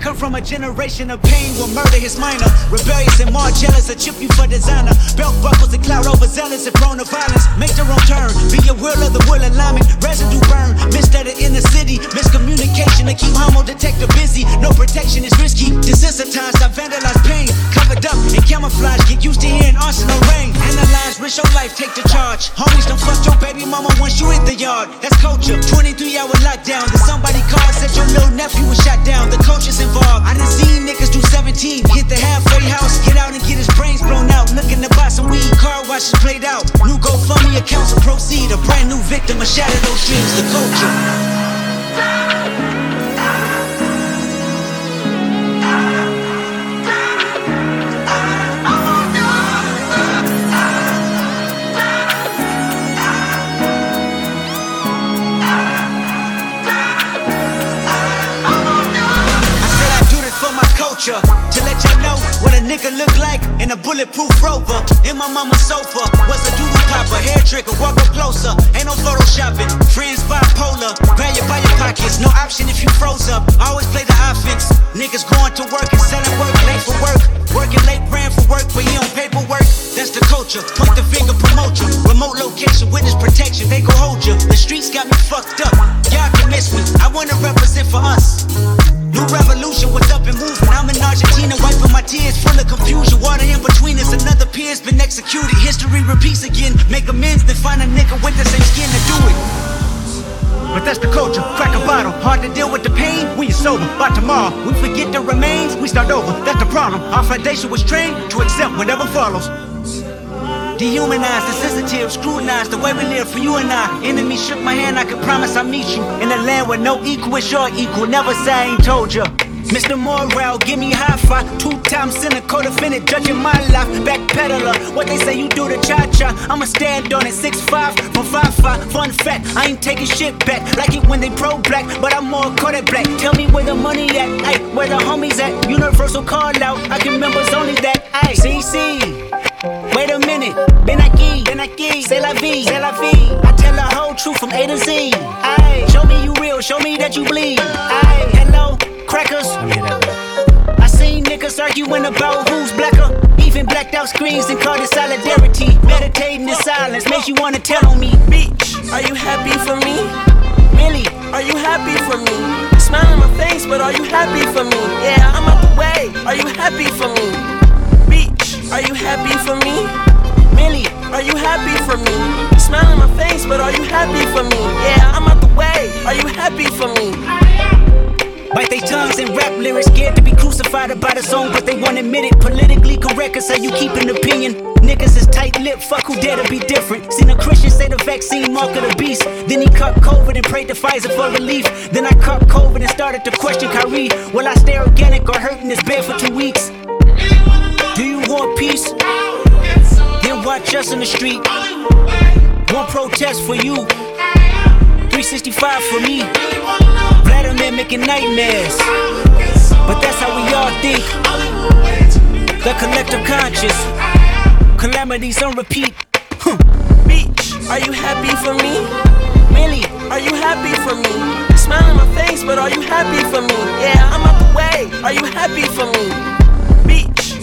Come from a generation of pain where murder is minor. Rebellious and more jealous, a chip you for designer. Belt buckles and cloud overzealous and prone to violence. Make their own turn, be a will of the will alignment. Residue burn, misstated in the city. Miscommunication to keep homo detector busy. No protection is risky. Desensitized, I vandalize pain. Camouflage, get used to hearing arsenal rain. Analyze, risk your life, take the charge. Homies don't fuck your baby mama once you hit the yard. That's culture. 23 hour lockdown. Then somebody called, said your little nephew was shot down. The culture's involved. I done seen niggas do 17, hit the halfway house, get out and get his brains blown out. Looking to buy some weed, car washes played out. New GoFundMe accounts will proceed. A brand new victim of shattered those dreams, the culture. In a bulletproof rover. In my mama's sofa was a doodle popper, hair trigger, walk up closer. Ain't no photoshopping, friends bipolar. Grab you by your pockets, no option if you froze up. Always play the offense. Niggas going to work and selling work, late for work. Working late, praying for work, but he on paperwork. That's the culture. Point the finger, promote you. Remote location, witness protection, they gon' hold you. The streets got me fucked up. Y'all can miss me. I wanna represent But that's the culture, crack a bottle. Hard to deal with the pain when you're sober. By tomorrow, we forget the remains, we start over. That's the problem. Our foundation was trained to accept whatever follows. Dehumanized, insensitive, scrutinized the way we live for you and I. Enemy shook my hand, I could promise I'll meet you in a land where no equal is your equal. Never say I ain't told you. Mr. Morale, give me high five. Two times cynical defendant, judging my life. Backpedaler, what they say you do to cha cha. I'ma stand on it, six five from five five. Fun fact, I ain't taking shit back. Like it when they pro black, but I'm more caught at black. Tell me where the money at, ay, where the homies at. Universal call out, I can members only that, ay. CC. Wait a minute, been aquí, been aquí, c'est la vie, c'est la vie. I tell the whole truth from A to Z. Aye, show me you real, show me that you bleed. Aye, hello, about who's blacker. Even blacked out screens and called it solidarity. Meditating in silence makes you wanna tell on me. Bitch, are you happy for me? Really? Are you happy for me? Smile on my face, but are you happy for me? Yeah, I'm out the way. Are you happy for me? Bitch, are you happy for me? Really? Are you happy for me? Smile on my face, but are you happy for me? Yeah, I'm out the way. Are you happy for me? Bite their tongues and rap lyrics, scared to be crucified about a song, but they won't admit it. Politically correct, cause how you keep an opinion. Niggas is tight lipped, fuck who dare to be different. Seen a Christian say the vaccine mark of the beast. Then he caught COVID and prayed to Pfizer for relief. Then I caught COVID and started to question Kyrie. Will I stay organic or hurt in this bed for two weeks? Do you want peace? Then watch us in the street. One protest for you. 365 for me. Vladimir making nightmares. But that's how we all think. The collective conscious. Calamities on repeat. Huh. Beach, are you happy for me? Really? Are you happy for me? Smile on my face, but are you happy for me? Yeah, I'm out the way. Are you happy for me?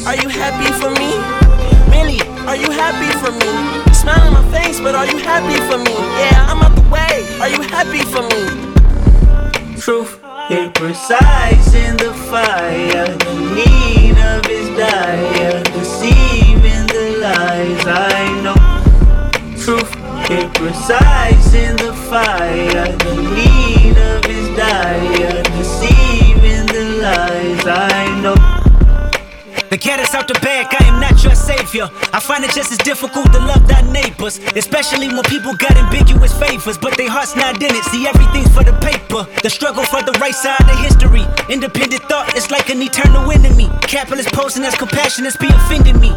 Are you happy for me? Really? Are you happy for me? Smile on my face, but are you happy for me? Yeah, I'm out the way. Are you happy for me? Truth, it precise in the fire. The need of his dire, deceiving the lies I know. Truth, it precise in the fire. The need of his dire, deceiving the lies I know. The cat is out the am savior. I find it just as difficult to love thy neighbors, especially when people got ambiguous favors, but their heart's not in it. See, everything's for the paper. The struggle for the right side of history. Independent thought is like an eternal enemy. Capitalist posing as compassionate be offending me.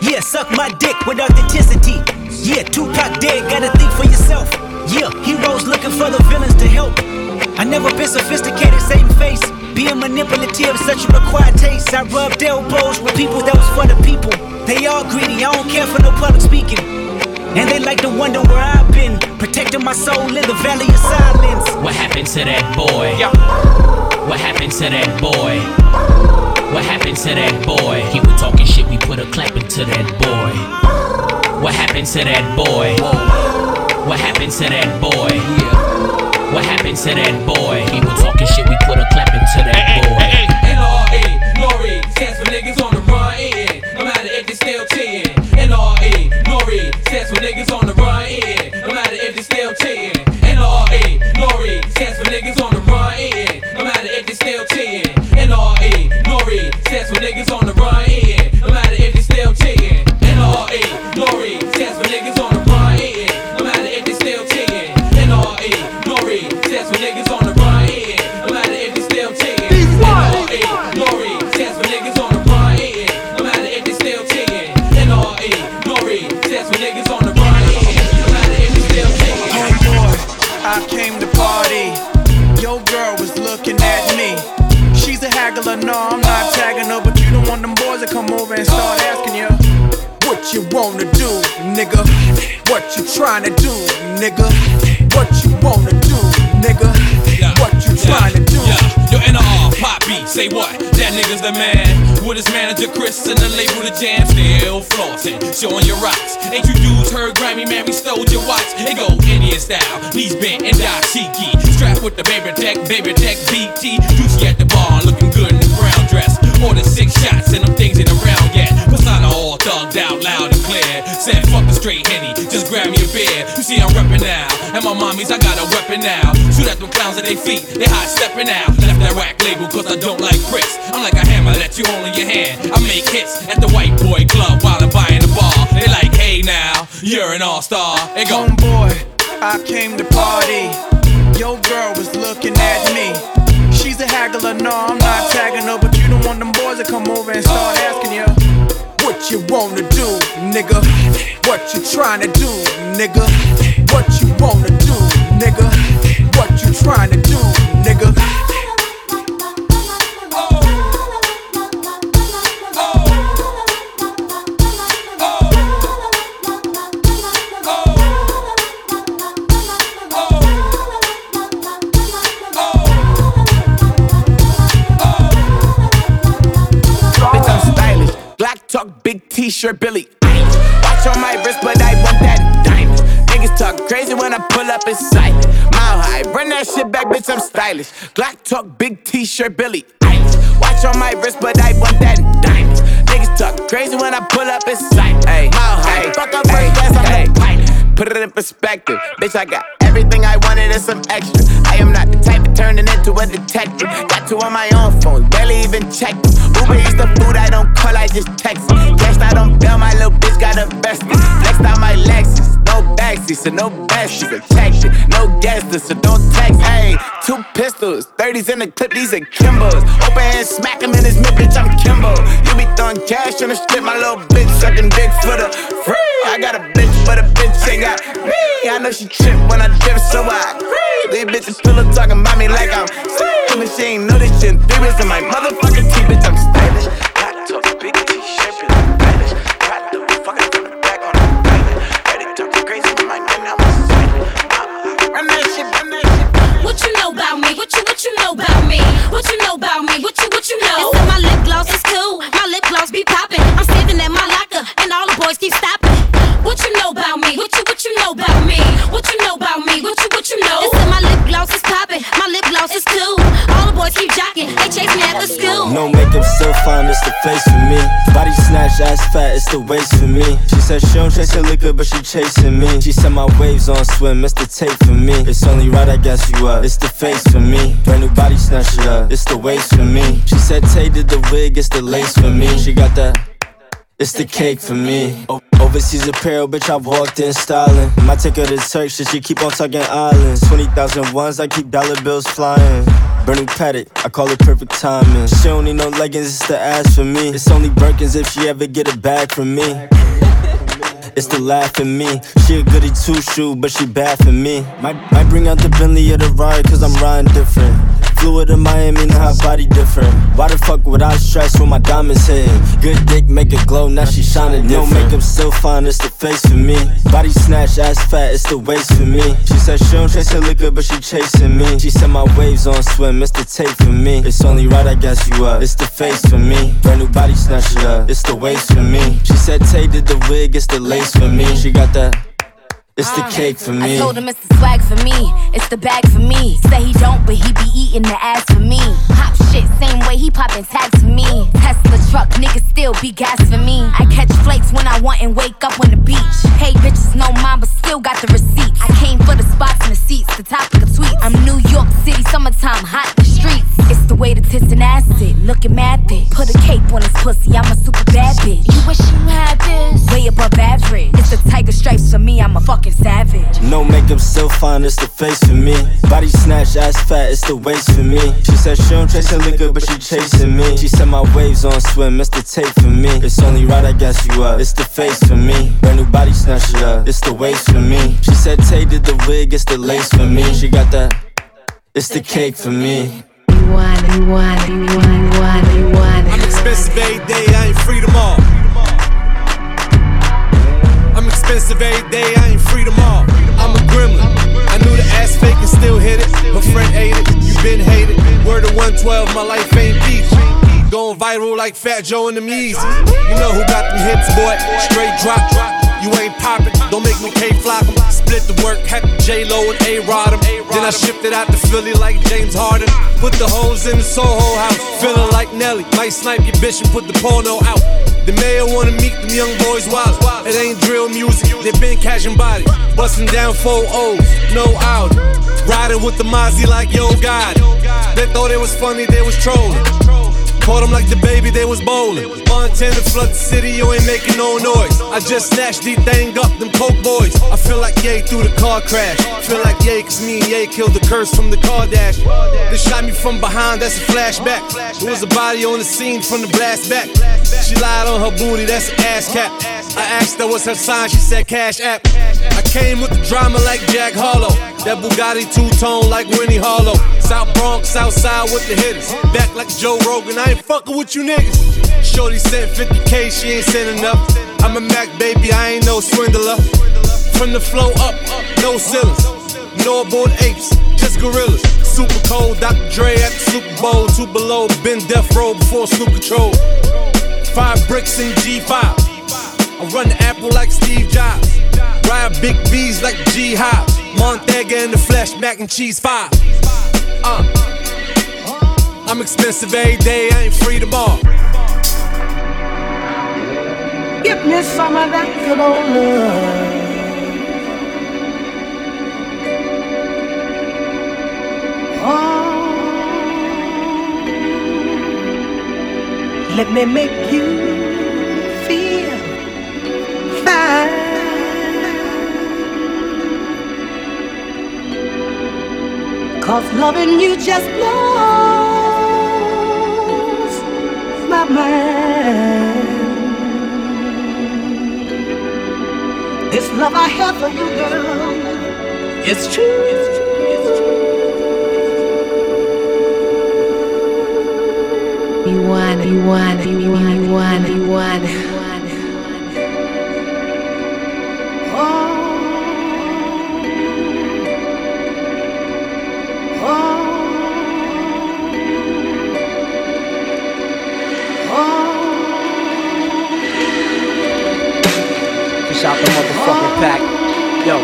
Yeah, suck my dick with authenticity. Yeah, Tupac dead, gotta think for yourself. Yeah, heroes looking for the villains to help. I never been sophisticated, same face. Being manipulative, such a required taste. I rubbed elbows with people that was for the people. They all greedy, I don't care for no public speaking. And they like to wonder where I've been, protecting my soul in the valley of silence. What happened to that boy? What happened to that boy? What happened to that boy? He was talking shit, we put a clap into that boy. What happened to that boy? What happened to that boy? What happened to that boy? He was talking shit, we put a into that boy. N.O.R.E., Nori, stands for niggas on the run in. No matter if they still 10. N.O.R.E., Nori, stands for niggas on the run in. No Stands niggas on the run in. No matter if they still 10. Homeboy, I came to party. Your girl was looking at me. She's a haggler, no, I'm not tagging her, but you don't want them boys to come over and start asking you. What you wanna do, nigga? What you trying to do, nigga? What you wanna do, nigga? What you trying to Say what? That nigga's the man. With his manager Chris and the label Def Jam, still flossing, showing your rocks. Ain't you dudes heard Grammy, man? We stole your watch. It go Indian style, knees bent and dashiki. Strapped with the baby tech, baby tech BT. Juicy at the bar, looking good in the brown dress. More than six shots and them things in ain't around yet. Persona all thugged out loud clear. Said fuck the straight henny, just grab me a beer. You see I'm reppin' now, and my mommies I got a weapon now. Shoot at them clowns at their feet, they hot stepping out. Left that rack label cause I don't like bricks. I'm like a hammer, let you hold in your hand. I make hits at the white boy club while I'm buying the bar. They like, hey now, you're an all star. They go. Homeboy, I came to party. Your girl was looking at me. She's a haggler, no, I'm not tagging her, but you don't want them boys to come over and start asking you. What you wanna do, nigga? What you trying to do, nigga? What you wanna do, talk, big t-shirt, Billie. Watch on my wrist, but I want that diamond. Niggas talk crazy when I pull up in sight. Mile high, run that shit back, bitch, I'm stylish. Glock talk, big t-shirt, Billie. Watch on my wrist, but I want that diamond. Niggas talk crazy when I pull up in sight. Mile high, fuck up first class, I'm. Put it in perspective, bitch. I got everything I wanted and some extra. I am not the type of turning into a detective. Got two on my own phone, barely even check. Uber eats the food I don't call, I just text. Cashed out on bail, my little bitch got a vested. Backseat, so no besties. Protection, no guesses, so don't text. Hey, two pistols, 30s in the clip, these are Kimbos. Open hand, smack him in his mid, bitch. I'm Kimbo. You be throwing cash on the strip, my little bitch sucking dick for the free. I got a bitch, but a bitch ain't got me. I know she trip when I dip, so I agree. These bitches still up talking about me like I'm sleep. And she ain't know this shit. Three in my motherfucking teeth, bitch. I'm stylish. Ass fat, it's the waist for me. She said she don't chase her liquor, but she chasing me. She said my waves on swim, it's the tape for me. It's only right, I guess you up. It's the face for me. Brand new body snatch it up, it's the waist for me. She said Tay did the wig, it's the lace for me. She got that. It's the cake for me. Overseas apparel, bitch, I've walked in styling. My ticket to Turks, she keep on talking islands. 20,000 ones, I keep dollar bills flying. Burning paddock, I call it perfect timing. She don't need no leggings, it's the ass for me. It's only Birkins if she ever get a bag from me. it's the laugh in me. She a goody two shoe, but she bad for me. Might, might bring out the Bentley or the ride, cause I'm riding different. Flew to Miami, now her body different. Why the fuck would I stress when my diamonds hitting? Good dick make it glow, now she shining different. No makeup, still fine, it's the face for me. Body snatch, ass fat, it's the waist for me. She said she don't chase her liquor, but she chasing me. She said my waves on swim, it's the tape for me. It's only right, I guess you up. It's the face for me. Brand new body snatch it up, it's the waist for me. She said Tay did the wig, it's the lace for me. She got that. It's the cake for me. I told him it's the swag for me, it's the bag for me. Say he don't, but he be eating the ass for me. Pop shit, same way he popping tags for me. Tesla truck, niggas still be gas for me. I catch flakes when I want and wake up on the beach. Hey, bitches no mine, but still got the receipts. I came for the spots and the seats, the topic of tweets. I'm New York City, summertime, hot way the tits and acid, looking mad thick. Put a cape on his pussy, I'm a super bad bitch. You wish you had this? Way above average. It's the tiger stripes for me, I'm a fucking savage. No makeup, still fine, it's the face for me. Body snatch, ass fat, it's the waist for me. She said she don't chase her liquor, but she chasing me. She said my waves on swim, it's the tape for me. It's only right, I guess you up. It's the face for me. Brand new body snatch it up, it's the waist for me. She said Tay did the wig, it's the lace for me. She got that, it's the cake for me. I'm expensive every day, I ain't free tomorrow. I'm expensive every day, I ain't free tomorrow. I'm a gremlin. I knew the ass fake and still hit it. Her friend ate it, you been hated. Word of 112, my life ain't beach. Going viral like Fat Joe and the Yeezy. You know who got them hits, boy? Straight drop drop. You ain't poppin', don't make me K-flock 'em. Split the work, had J-Lo and A-Rod 'em. Then I shipped it out to Philly like James Harden. Put the hoes in the Soho house, feeling like Nelly. Might snipe your bitch and put the porno out. The mayor wanna meet them young boys wild. It ain't drill music, they been catching bodies. Bustin' down four O's, no out. Riding with the Mozzy like yo God. They thought it was funny, they was trolling. Caught them like the baby, they was bowling. Montana flood the city, you ain't making no noise. I just snatched the thing up, them coke boys. I feel like Ye through the car crash. Feel like Ye, cause me and Ye killed the curse from the car dash. They shot me from behind, that's a flashback. There was a body on the scene from the blast back. She lied on her booty, that's an ass cap. I asked her what's her sign, she said cash app. Came with the drama like Jack Harlow. That Bugatti two tone like Winnie Harlow. South Bronx, South Side with the hitters. Back like Joe Rogan, I ain't fucking with you niggas. Shorty sent 50k, she ain't sent enough. I'm a Mac baby, I ain't no swindler. From the flow up, no ceilings. No aboard apes, just gorillas. Super cold, Dr. Dre at the Super Bowl. Two below, been death row before Snoop Control. Five bricks in G5. I run the apple like Steve Jobs. Big B's like G Hop. Montega in the flesh, mac and cheese five. Uh. I'm expensive every day, I ain't free tomorrow. Give me some of that good old love. Oh, let me make you feel fine. Cause loving you just blows my mind. This love I have for you, girl, it's true. You want, you want, you want, you want, you want. Yo.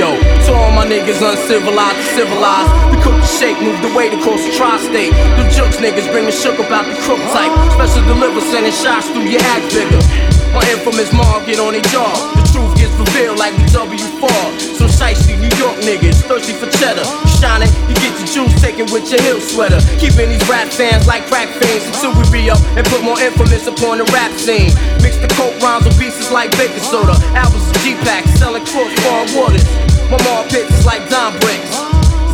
Yo, to all my niggas uncivilized civilized. We cook the shake, move the weight across the tri-state. The jokes niggas bring the shook about the crook type. Special deliver sending shots through your ass bigger. My infamous mom get on their jaw. The truth gets revealed like the W4. Some shiesty New York niggas thirsty for cheddar. Shining, you get your juice taken with your hill sweater. Keeping these rap fans like crack fiends until we re up and put more infamous upon the rap scene. Mix the coke rhymes with pieces like baking soda. Albums of G-Pack selling crossbar waters. My mom pits is like Don bricks.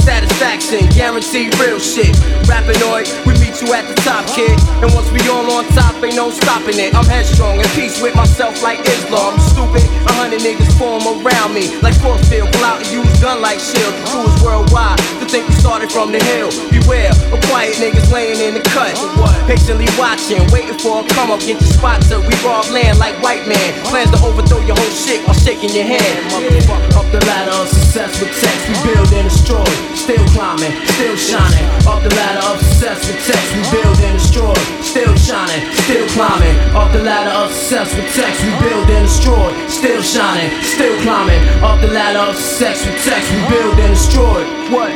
Satisfaction, guaranteed real shit. Rappinoid, we you at the top, kid. And once we all on top, ain't no stopping it. I'm headstrong, in peace with myself like Islam. I'm stupid, a hundred niggas form around me. Like force field, pull out and use gun like shield. The crew is worldwide, to think we started from the hill. Beware, of quiet niggas laying in the cut. Patiently watching, waiting for a come up, get your spot till we rob land like white man. Plans to overthrow your whole shit while shaking your hand. Motherfucker, up the ladder of success with text, we build and destroy. Still climbing, still shining. Up the ladder of success with text, we build and destroy. Still shining, still climbing. Up the ladder of success with text, we build and destroy. Still shining, still climbing. Up the ladder of success with text, we build and destroy. What?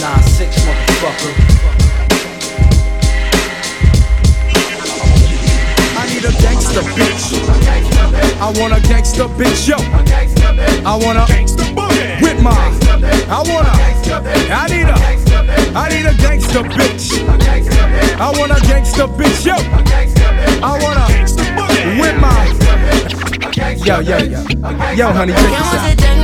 Nah, six motherfucker. I need a gangster bitch. I want a gangster bitch, yo. I want a with my. I want a. I need a. I need a gangster bitch. I want a gangster bitch, yo. I want a with my. Yo, yo, yo, yo, honey, check this out.